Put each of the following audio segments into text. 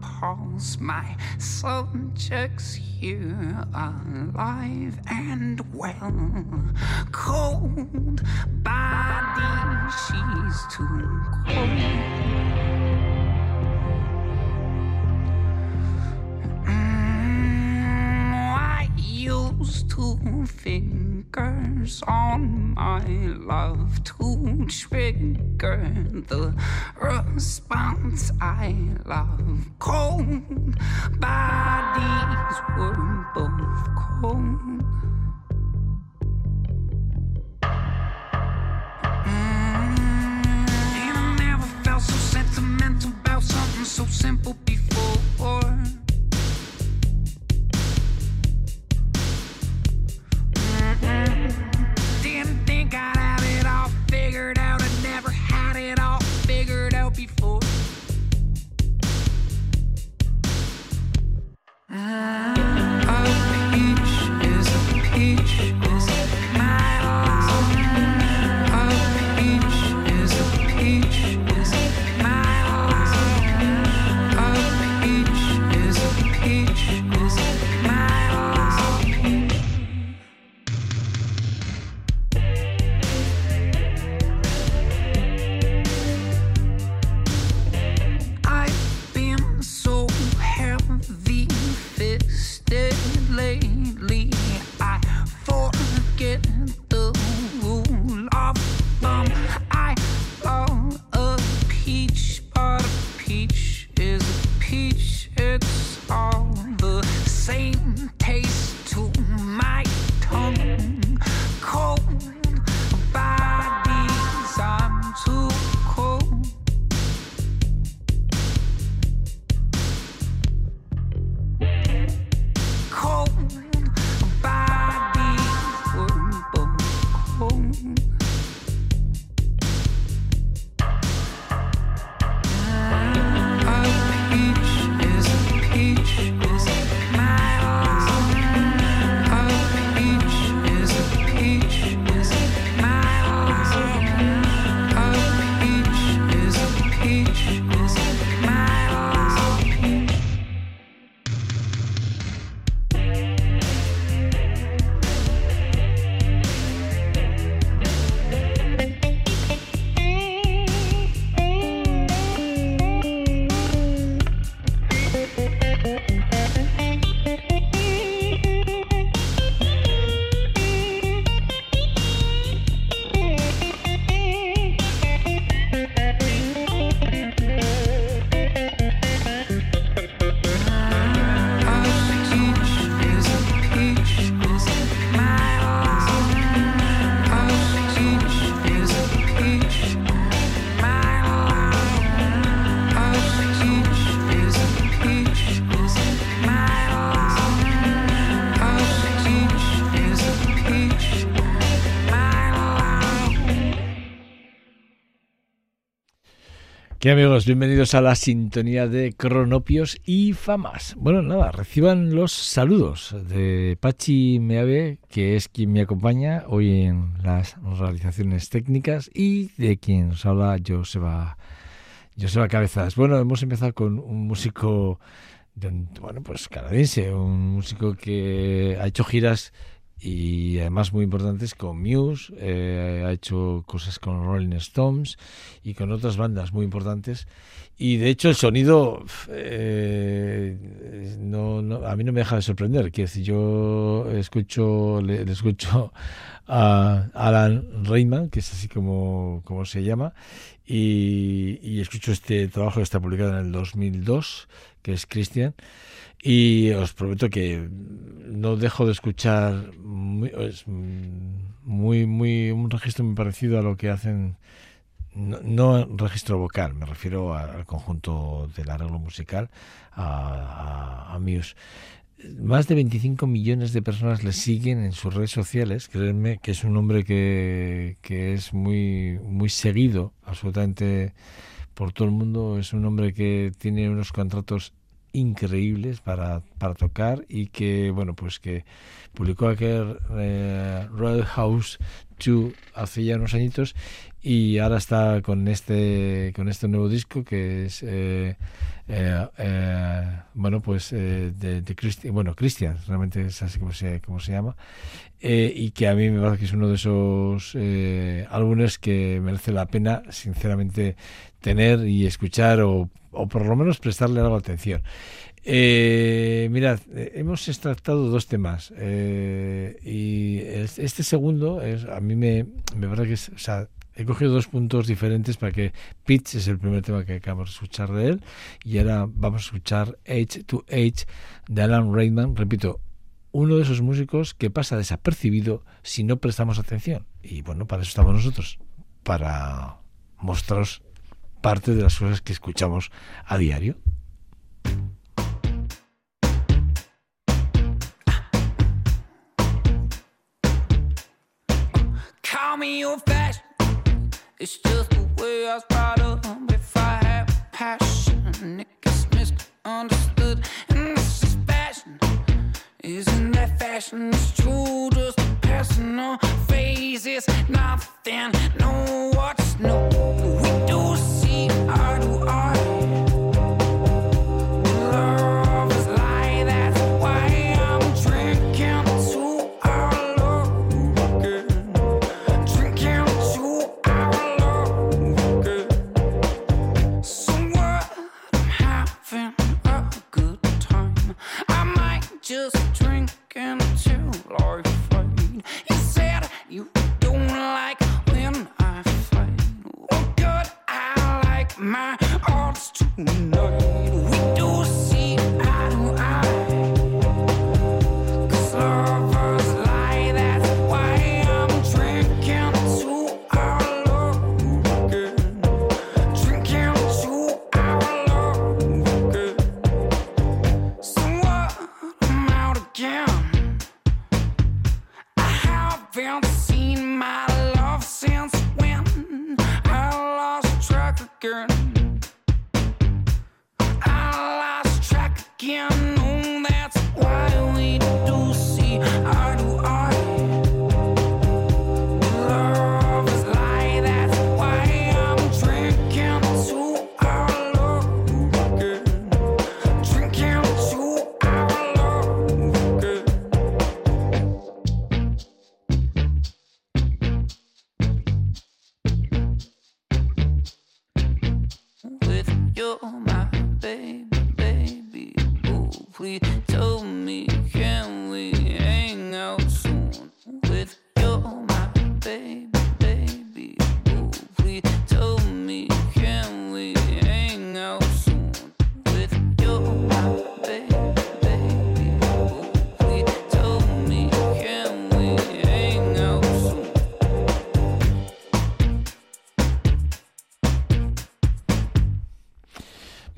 Pulse, my subjects here alive and well. Cold body, she's too cold. Used two fingers on my love to trigger the response I love. Cold bodies were both cold. Mm, and I never felt so sentimental about something so simple before. ¿Qué amigos? Bienvenidos a la sintonía de Cronopios y Famas. Bueno, nada, reciban los saludos de Pachi Meave, que es quien me acompaña hoy en las realizaciones técnicas, y de quien nos habla Joseba, Joseba Cabezas. Bueno, hemos empezado con un músico, bueno, pues canadiense, un músico que ha hecho giras y además muy importantes con Muse, eh, ha hecho cosas con Rolling Stones y con otras bandas muy importantes. Y de hecho el sonido eh, no, a mí no me deja de sorprender. Quiero decir, yo escucho, le, escucho a Alan Rayman, que es así como, como se llama, y, y escucho este trabajo que está publicado en el 2002, que es Christian. Y os prometo que no dejo de escuchar muy, muy, un registro muy parecido a lo que hacen no, no registro vocal, me refiero al conjunto del arreglo musical, a, a, a Muse. Más de 25 millones de personas le siguen en sus redes sociales. Créanme que es un hombre que, que es muy, muy seguido absolutamente por todo el mundo. Es un hombre que tiene unos contratos increíbles para, para tocar y que, bueno, pues que publicó aquel eh, Roadhouse 2 hace ya unos añitos y ahora está con este con este nuevo disco que es eh, eh, eh, bueno pues eh, de, de Christi- bueno Christian realmente es así como se como se llama eh, y que a mí me parece que es uno de esos álbumes que merece la pena sinceramente tener y escuchar o, o por lo menos prestarle algo de atención. Eh, mirad, eh, hemos extractado dos temas eh, y es- este segundo es, a mí me, me parece que es, o sea, he cogido dos puntos diferentes para que Pitch es el primer tema que acabamos de escuchar de él y ahora vamos a escuchar H to H de Alan Reitman, repito, uno de esos músicos que pasa desapercibido si no prestamos atención. Y bueno, para eso estamos nosotros, para mostraros parte de las cosas que escuchamos a diario. Call me old fashioned. It's just the way I was brought up. If I have passion, it gets misunderstood. And this is fashion. Isn't that fashion? It's true, just a personal phase. It's nothing. No, what's no? We do I do I?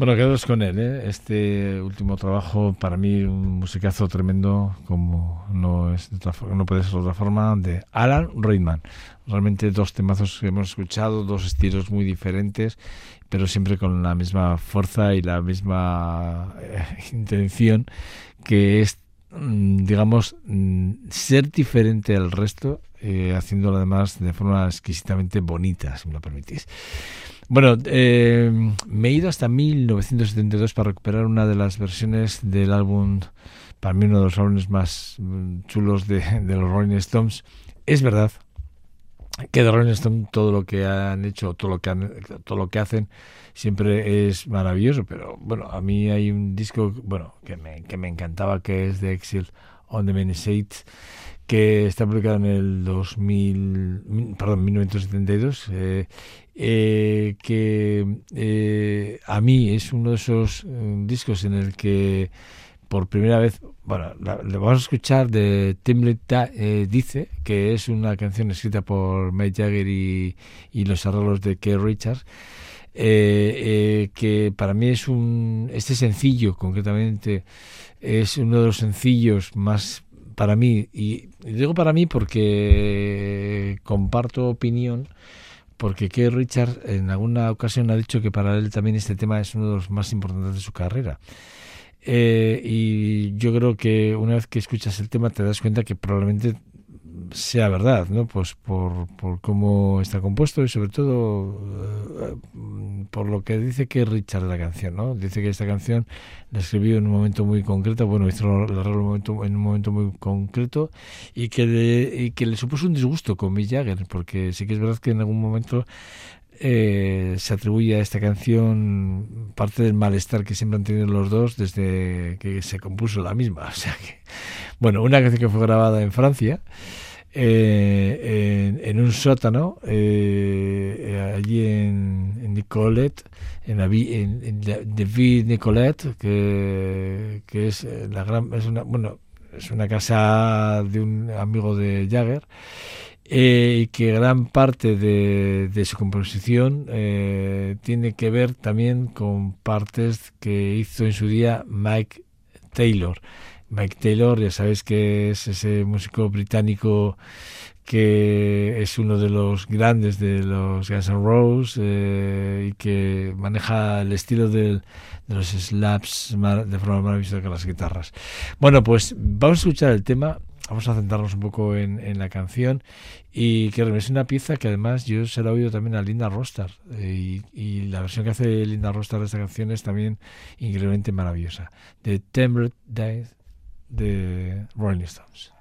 Bueno, quedaros con él, ¿eh? Este último trabajo, para mí, un musicazo tremendo, como no es de otra no puede ser de otra forma, de Alan Reitman. Realmente dos temazos que hemos escuchado, dos estilos muy diferentes, pero siempre con la misma fuerza y la misma eh, intención, que es, mm, digamos, mm, ser diferente al resto, eh, haciéndolo además de forma exquisitamente bonita, si me lo permitís. Bueno, eh, me he ido hasta 1972 para recuperar una de las versiones del álbum, para mí uno de los álbumes más mm, chulos de, los Rolling Stones. Es verdad que de Rolling Stones todo lo que han hecho, todo lo que han, todo lo que hacen siempre es maravilloso, pero bueno, a mí hay un disco, bueno, que me, que me encantaba que es de Exile on the Many Shades que está publicado en el 2000, perdón, 1972, eh, eh, que eh, a mí es uno de esos eh, discos en el que por primera vez, bueno, la, vamos a escuchar de Tim Lita- eh, Dice, que es una canción escrita por Mick Jagger y, y los arreglos de Keith Richards, eh, eh, que para mí es un, este sencillo concretamente, es uno de los sencillos más para mí, y digo para mí porque comparto opinión, porque Keith Richards en alguna ocasión ha dicho que para él también este tema es uno de los más importantes de su carrera. Eh, y yo creo que una vez que escuchas el tema te das cuenta que probablemente sea verdad, ¿no? Pues por, por cómo está compuesto y sobre todo eh, por lo que dice que Richard la canción, ¿no? Dice que esta canción la escribió en un momento muy concreto, bueno, hizo el arreglo en un momento, en un momento muy concreto y que, le, y que le supuso un disgusto con Mick Jagger, porque sí que es verdad que en algún momento eh, se atribuye a esta canción parte del malestar que siempre han tenido los dos desde que se compuso la misma. O sea que, bueno, una canción que fue grabada en Francia, eh, en, un sótano, eh, eh, allí en, Nicolette, en la en, Nicolette, que, que es eh, la gran, es una, bueno, es una casa de un amigo de Jagger y que gran parte de, de su composición tiene que ver también con partes que hizo en su día Mike Taylor. Mike Taylor, ya sabéis que es ese músico británico que es uno de los grandes de los Guns N' Roses eh, y que maneja el estilo del- de los slaps de forma maravillosa con las guitarras. Bueno, pues vamos a escuchar el tema, vamos a centrarnos un poco en, la canción y que es una pieza que además yo se la he oído también a Linda Rostar eh, y, y la versión que hace Linda Rostar de esta canción es también increíblemente maravillosa. De Temperate Days de Rolling Stones.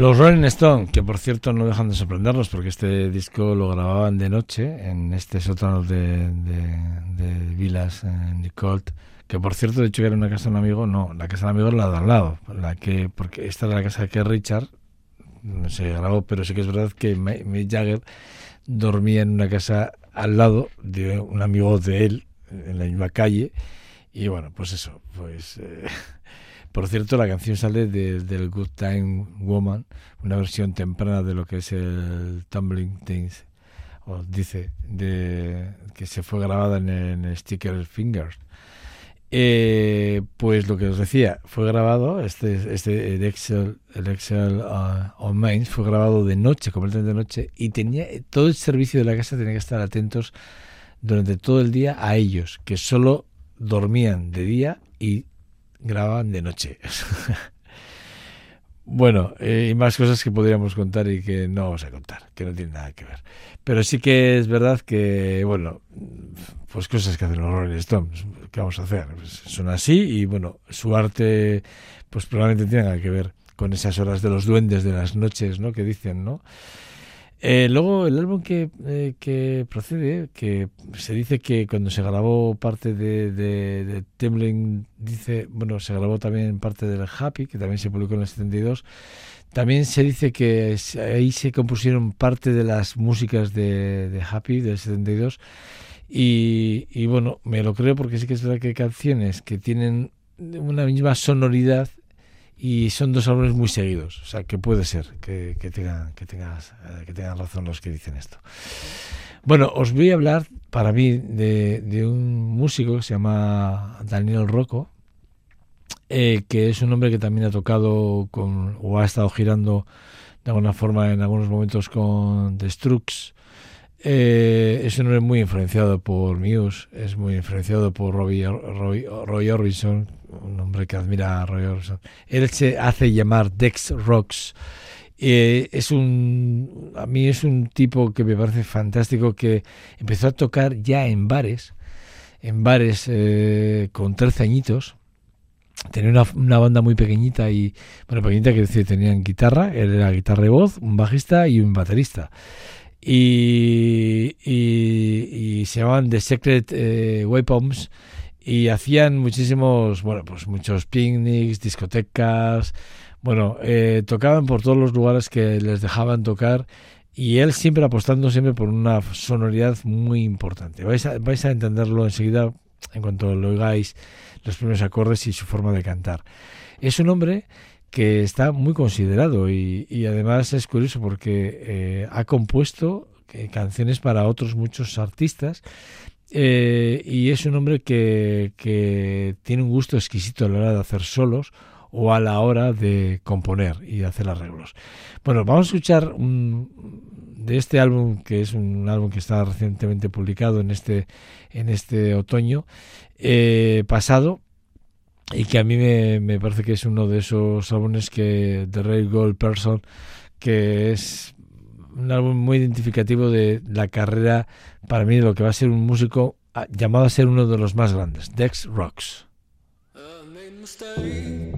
Los Rolling Stone, que por cierto no dejan de sorprendernos porque este disco lo grababan de noche en este sótano de, de, de Vilas en Nicolt, que por cierto de hecho era una casa de un amigo, no, la casa de un amigo es la de al lado, la que, porque esta era la casa que Richard se grabó, pero sí que es verdad que Mick Jagger dormía en una casa al lado de un amigo de él, en la misma calle, y bueno, pues eso, pues... eh, por cierto, la canción sale de- del Good Time Woman, una versión temprana de lo que es el Tumbling Things, o dice, de, que se fue grabada en, en Sticker Fingers. Eh, pues lo que os decía, fue grabado, este, este el Excel, el Excel uh, on Mains fue grabado de noche, completamente de noche, y tenía todo el servicio de la casa tenía que estar atentos durante todo el día a ellos, que solo dormían de día y grababan de noche. bueno, eh, y más cosas que podríamos contar y que no vamos a contar, que no tienen nada que ver. Pero sí que es verdad que, bueno, pues cosas que hacen los Rolling Stones, ¿qué vamos a hacer? Pues son así y, bueno, su arte, pues probablemente tenga que ver con esas horas de los duendes de las noches, ¿no? Que dicen, ¿no? Eh, luego el álbum que, eh, que procede, que se dice que cuando se grabó parte de, de, Tumbling, dice, bueno, se grabó también parte del Happy, que también se publicó en el 72. También se dice que ahí se compusieron parte de las músicas de, Happy del 72. Y, y bueno, me lo creo porque sí que es verdad que canciones que tienen una misma sonoridad y son dos álbumes muy seguidos. O sea, que puede ser que, tengan, que, tengas, eh, que tengan razón los que dicen esto. Bueno, os voy a hablar para mí de, de un músico que se llama Daniel Rocco, eh, que es un hombre que también ha tocado con, o ha estado girando de alguna forma en algunos momentos con The Strokes. Eh, es muy influenciado por Muse, es muy influenciado por Robbie, Roy, Roy Orbison, un hombre que admira a Roy Orbison. Él se hace llamar Dex Rocks. Eh, es un a mí es un tipo que me parece fantástico que empezó a tocar ya en bares en bares eh, con 13 añitos tenía una, una banda muy pequeñita y bueno pequeñita que decir tenían guitarra él era guitarra y voz un bajista y un baterista y, y, se llamaban The Secret eh, Weapons y hacían muchísimos, bueno, pues muchos picnics, discotecas, bueno, eh, tocaban por todos los lugares que les dejaban tocar y él siempre apostando siempre por una sonoridad muy importante. Vais a, vais a entenderlo enseguida en cuanto lo oigáis los primeros acordes y su forma de cantar. Es un hombre que está muy considerado y, además es curioso porque eh, ha compuesto eh, canciones para otros muchos artistas eh, y es un hombre que, que tiene un gusto exquisito a la hora de hacer solos o a la hora de componer y hacer arreglos. Bueno, vamos a escuchar un, de este álbum que es un álbum que está recientemente publicado en este en este otoño pasado y que a mí me, me, parece que es uno de esos álbumes que de Ray Gold Person que es un álbum muy identificativo de la carrera para mí de lo que va a ser un músico llamado a ser uno de los más grandes Dex Rocks. I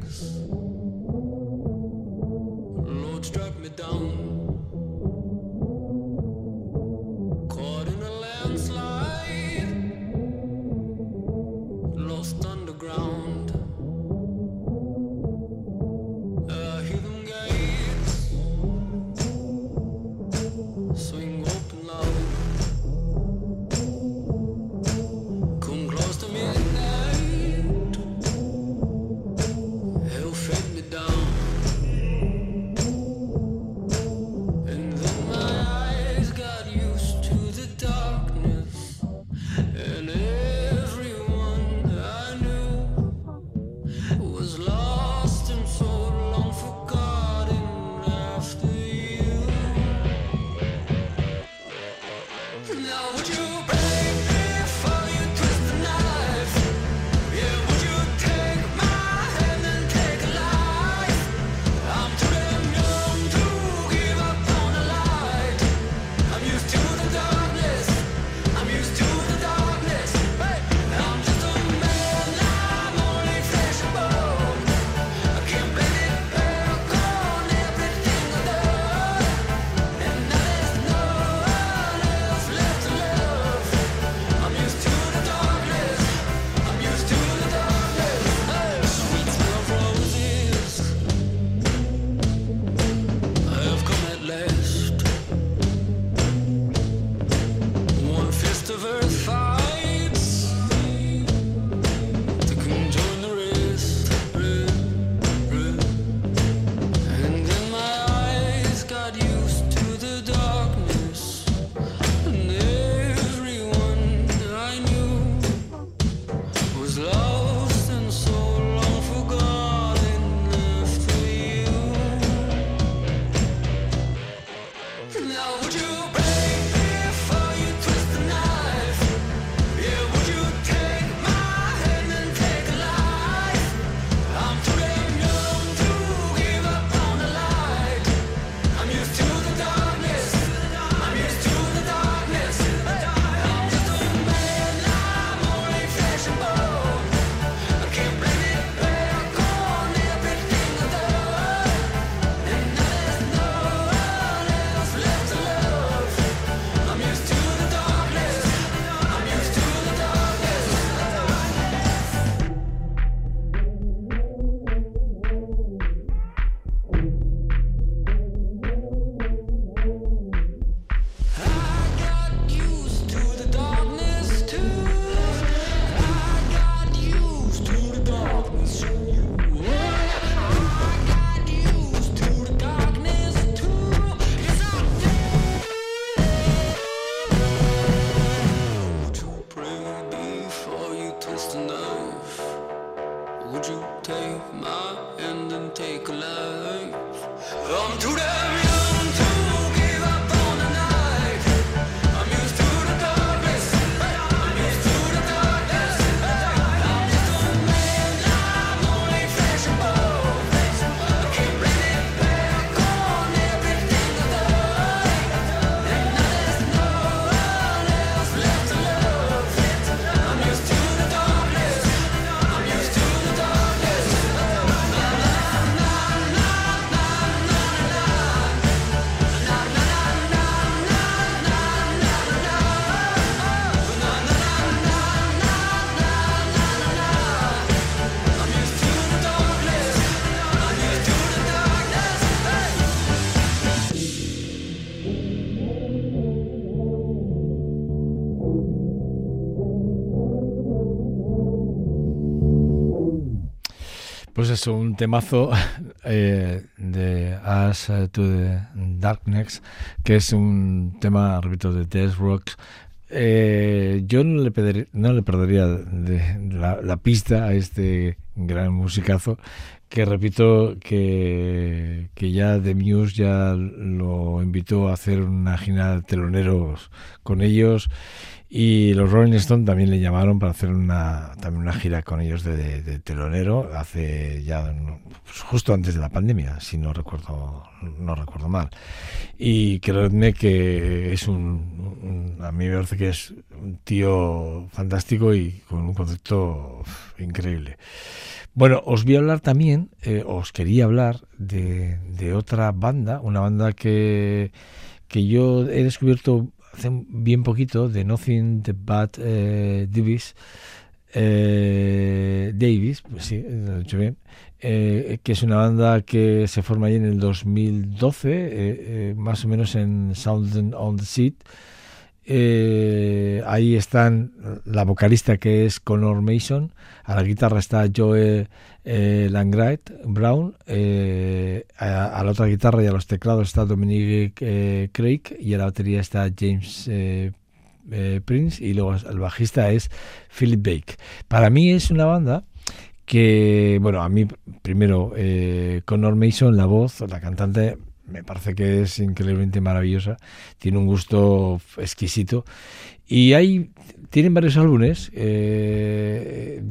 Eso, un temazo eh, de As to the Darkness, que es un tema, repito, de Death Rocks. Eh, yo no le, no le perdería de la, la pista a este gran musicazo, que repito que, que ya The Muse ya lo invitó a hacer una gira de teloneros con ellos y los Rolling Stones también le llamaron para hacer una también una gira con ellos de, telonero hace ya pues justo antes de la pandemia, si no recuerdo no recuerdo mal. Y creedme que es un, a mí me parece que es un tío fantástico y con un concepto increíble. Bueno, os voy a hablar también, eh, os quería hablar de, de otra banda, una banda que, que yo he descubierto hace bien poquito, de Nothing the Bad eh, Davis, eh, Davis, pues sí, he dicho bien, eh, que es una banda que se forma ahí en el 2012, eh, eh, más o menos en Sound on the Seat. Eh, ahí están la vocalista que es Connor Mason, a la guitarra está Joe eh, Langright Brown, eh, a, la otra guitarra y a los teclados está Dominic eh, Craig y a la batería está James eh, eh, Prince y luego el bajista es Philip Bake. Para mí es una banda que, bueno, a mí primero Connor Mason, la voz, la cantante, me parece que es increíblemente maravillosa, tiene un gusto exquisito y hay, tienen varios álbumes. eh,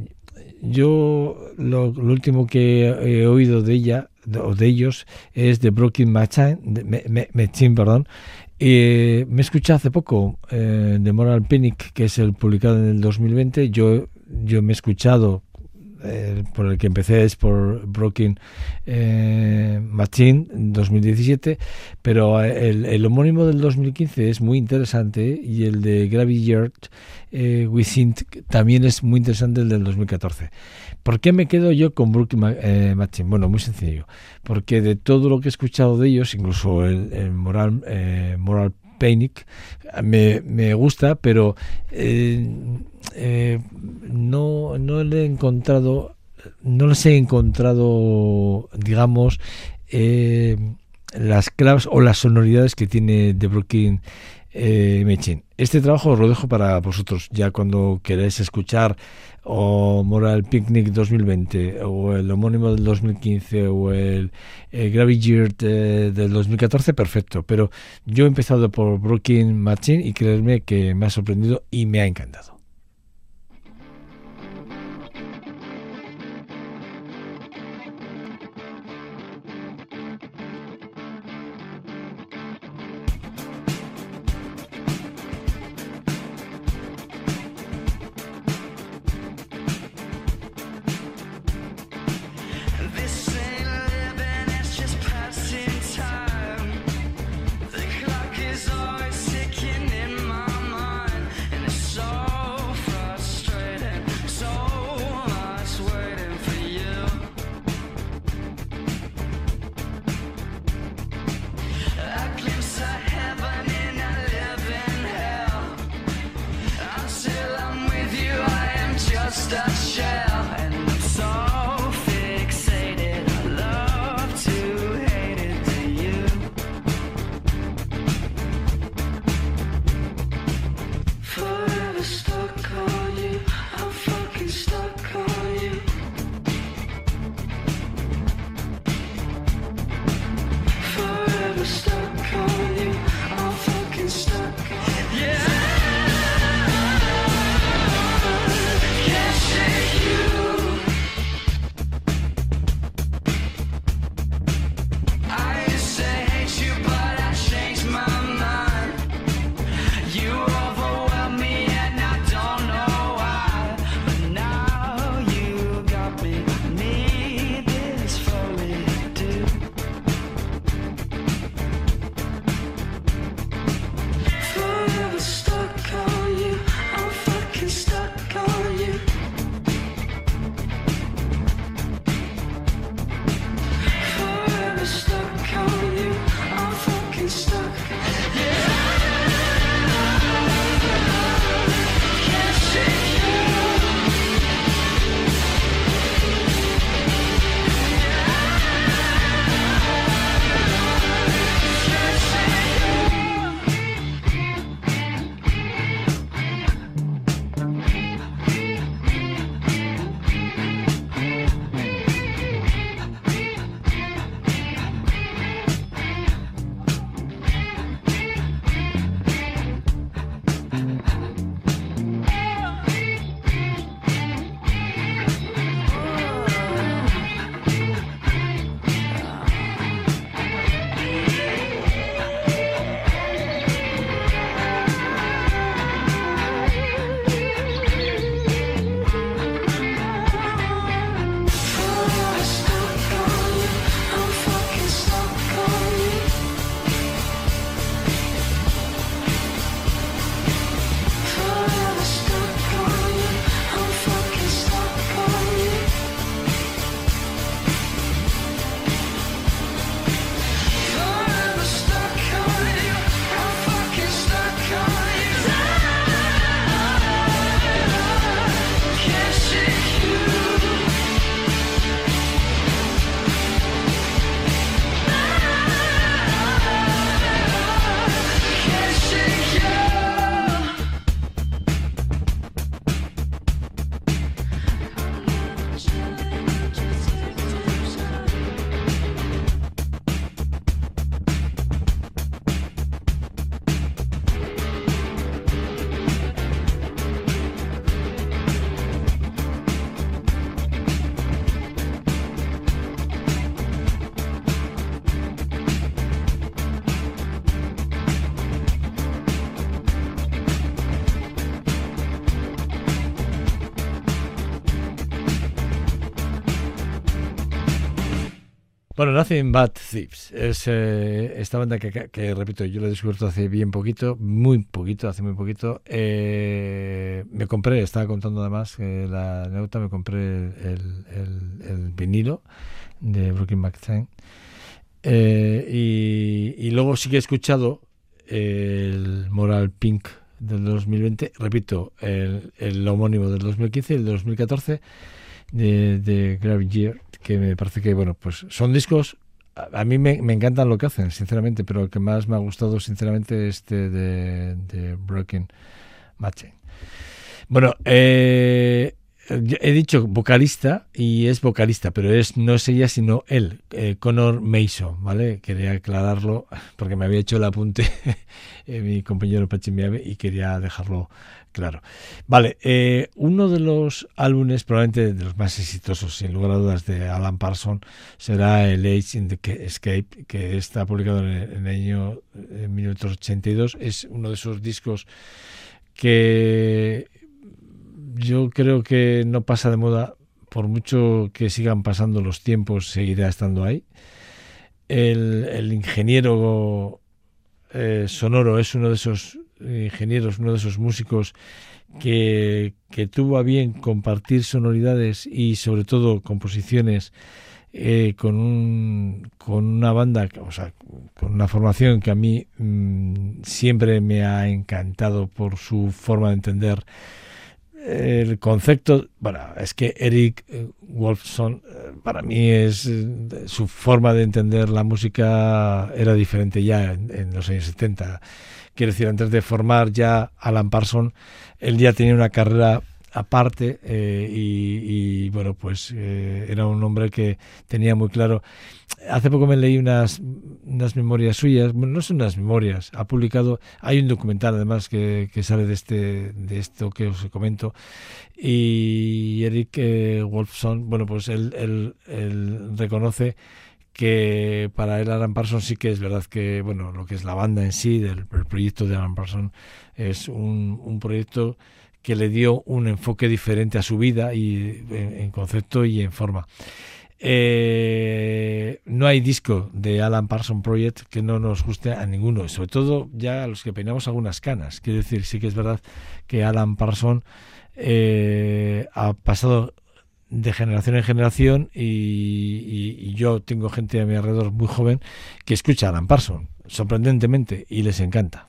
yo lo, último que he oído de ella o de ellos es de Broken Machine, Me- Machine, perdón. Eh, me escuché hace poco eh, de Moral Panic, que es el publicado en el 2020. Yo, yo me he escuchado eh, por el que empecé es por Broken eh, Machine 2017, pero el, el homónimo del 2015 es muy interesante y el de Gravity Yard eh, Within también es muy interesante el del 2014. ¿Por qué me quedo yo con Broken Ma- eh, Machine? Bueno, muy sencillo, porque de todo lo que he escuchado de ellos, incluso el, el Moral, eh, Moral Me, me gusta, pero eh, eh, no, no le he encontrado, no les he encontrado, digamos, eh, las claves o las sonoridades que tiene The Brooklyn Machine. Este trabajo os lo dejo para vosotros, ya cuando queráis escuchar o Moral Picnic 2020 o el homónimo del 2015 o el, el Gravity Year de- del 2014, perfecto. Pero yo he empezado por Brooklyn Machine y creedme que me ha sorprendido y me ha encantado. Just Bueno, Nothing But Thieves es eh, esta banda que, repito, yo la he descubierto hace bien poquito, muy poquito, hace muy poquito. Eh, me compré, estaba contando además la anécdota, me compré el, vinilo de Brooklyn McTain. Eh, y, y luego sí que he escuchado el Moral Pink del 2020, repito, el, el homónimo del 2015 y el del 2014 de, de Gravity Year, que me parece que, bueno, pues son discos a mí me, encantan lo que hacen, sinceramente, pero el que más me ha gustado, sinceramente, este de, Broken Matching. Bueno, eh, he dicho vocalista y es vocalista, pero es no es ella sino él, eh, Connor Mason, ¿vale? Quería aclararlo porque me había hecho el apunte eh, mi compañero Pachi y quería dejarlo claro. Vale, eh, uno de los álbumes probablemente de los más exitosos, sin lugar a dudas, de Alan Parsons será el Age in the Escape, que está publicado en el, año eh, 1982. Es uno de esos discos que yo creo que no pasa de moda, por mucho que sigan pasando los tiempos, seguirá estando ahí. El, el ingeniero eh, sonoro es uno de esos ingenieros, uno de esos músicos que, que tuvo a bien compartir sonoridades y sobre todo composiciones eh, con, un, con una banda, o sea, con una formación que a mí mmm, siempre me ha encantado por su forma de entender el concepto, bueno, es que Eric eh, Wolfson eh, para mí es eh, su forma de entender la música era diferente ya en, en, los años 70. Quiero decir, antes de formar ya Alan Parsons, él ya tenía una carrera aparte eh, y, bueno, pues eh, era un hombre que tenía muy claro. Hace poco me leí unas, unas memorias suyas, bueno, no son unas memorias, ha publicado, hay un documental además que, sale de, este, de esto que os comento y Eric eh, Wolfson, bueno, pues él, él, reconoce que para él Alan Parsons sí que es verdad que, bueno, lo que es la banda en sí, del el proyecto de Alan Parsons, es un proyecto que le dio un enfoque diferente a su vida y en, concepto y en forma. Eh, no hay disco de Alan Parsons Project que no nos guste a ninguno, sobre todo ya a los que peinamos algunas canas. Quiero decir, sí que es verdad que Alan Parsons eh, ha pasado de generación en generación y, yo tengo gente a mi alrededor muy joven que escucha a Alan Parsons, sorprendentemente, y les encanta.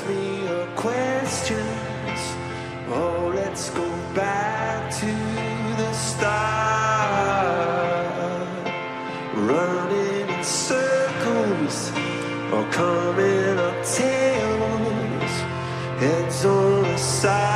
ask me your questions. Oh, let's go back to the start. Running in circles or coming up tails, heads on the side.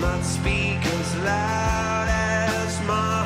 not speak as loud as mine.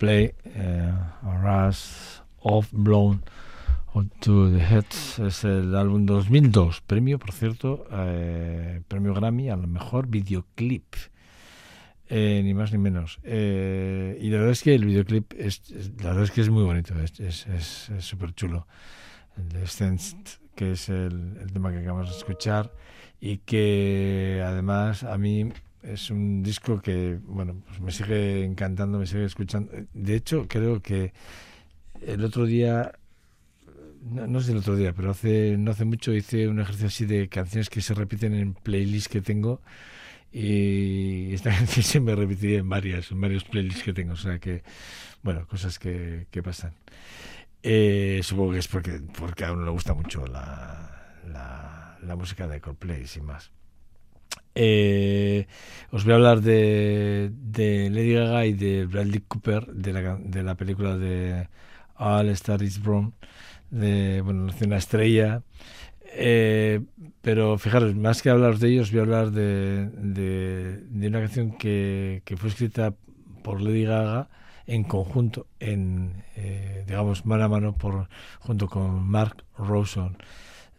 De Coldplay, eh, Rush of Blown to the Heads, es el álbum 2002, premio, por cierto, eh, premio Grammy a lo mejor videoclip. Eh, ni más ni menos. Eh, y la verdad es que el videoclip es, la verdad es que es muy bonito, es súper chulo. El de Sensed, que es el, el tema que acabamos de escuchar y que además a mí es un disco que, bueno, pues me sigue encantando, me sigue escuchando. De hecho, creo que el otro día, no, no sé el otro día, pero hace no hace mucho hice un ejercicio así de canciones que se repiten en playlists que tengo y esta canción se me repetiría en varias, en varios playlists que tengo, o sea que, bueno, cosas que, que pasan. Eh, supongo que es porque, porque a uno le gusta mucho la, la, la música de Coldplay, sin más. Eh, os voy a hablar de, de Lady Gaga y de Bradley Cooper, de la, de la película de All Star Is Born, de, bueno, nació una estrella. Eh, pero fijaros, más que hablar de ellos, voy a hablar de, de, una canción que, que fue escrita por Lady Gaga en conjunto, en eh, digamos mano a mano por junto con Mark Ronson.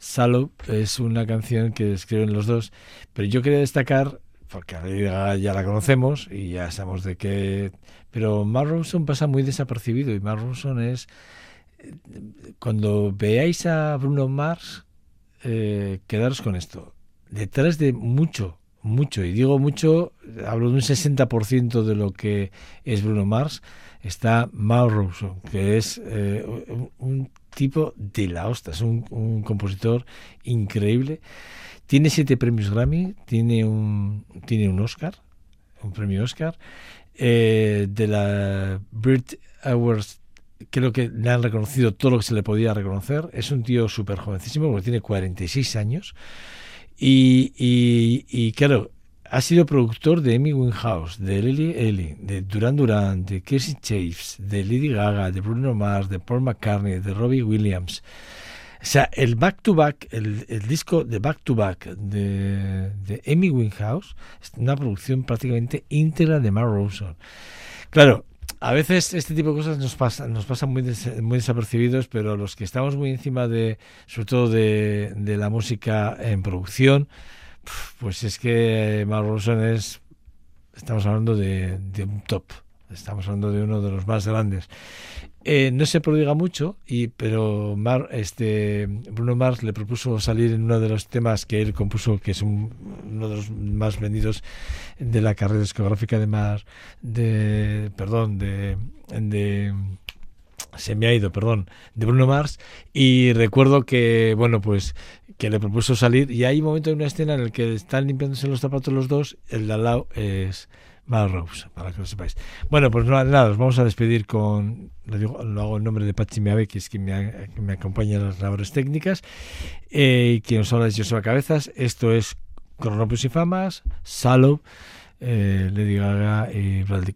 Sallow es una canción que escriben los dos, pero yo quería destacar porque a Lady Gaga ya la conocemos y ya sabemos de qué, pero Mark Ronson pasa muy desapercibido y Mark Ronson es cuando veáis a Bruno Mars eh, quedaros con esto. Detrás de mucho, mucho, y digo mucho, hablo de un 60% de lo que es Bruno Mars, está Mark Ronson, que es eh, un tipo de la hostia, es un, un compositor increíble. Tiene siete premios Grammy, tiene un, tiene un Oscar, un premio Oscar, eh, de la Brit Awards creo que le han reconocido todo lo que se le podía reconocer. Es un tío súper jovencísimo, porque tiene 46 años. Y, y, y, claro, ha sido productor de Amy Winehouse, de Lily Ellie, de Duran Duran, de Casey Chaves, de Lady Gaga, de Bruno Mars, de Paul McCartney, de Robbie Williams. O sea, el back to back, el, disco de back to back de, Amy Winehouse es una producción prácticamente íntegra de Mark Ronson. Claro, a veces este tipo de cosas nos pasan, nos pasan muy, des, muy desapercibidos, pero los que estamos muy encima de, sobre todo de la música en producción, pues es que Mark Ronson es, estamos hablando de, de, un top, estamos hablando de uno de los más grandes. Eh, no se prodiga mucho, y, pero Mar, este, Bruno Mars le propuso salir en uno de los temas que él compuso, que es un, uno de los más vendidos de la carrera discográfica de Mar, de, perdón, de, de se me ha ido, perdón, de Bruno Mars y recuerdo que, bueno, pues que le propuso salir y hay un momento en una escena en el que están limpiándose los zapatos los dos, el de al lado es Mark Rose, para que lo sepáis. Bueno, pues nada, nos vamos a despedir con, lo, hago en nombre de Pachi Meave, que es quien me, acompaña en las labores técnicas, eh, y quien os habla es Joseba Cabezas, esto es Cronopios y Famas, Salo, eh, Lady Gaga y Bradley.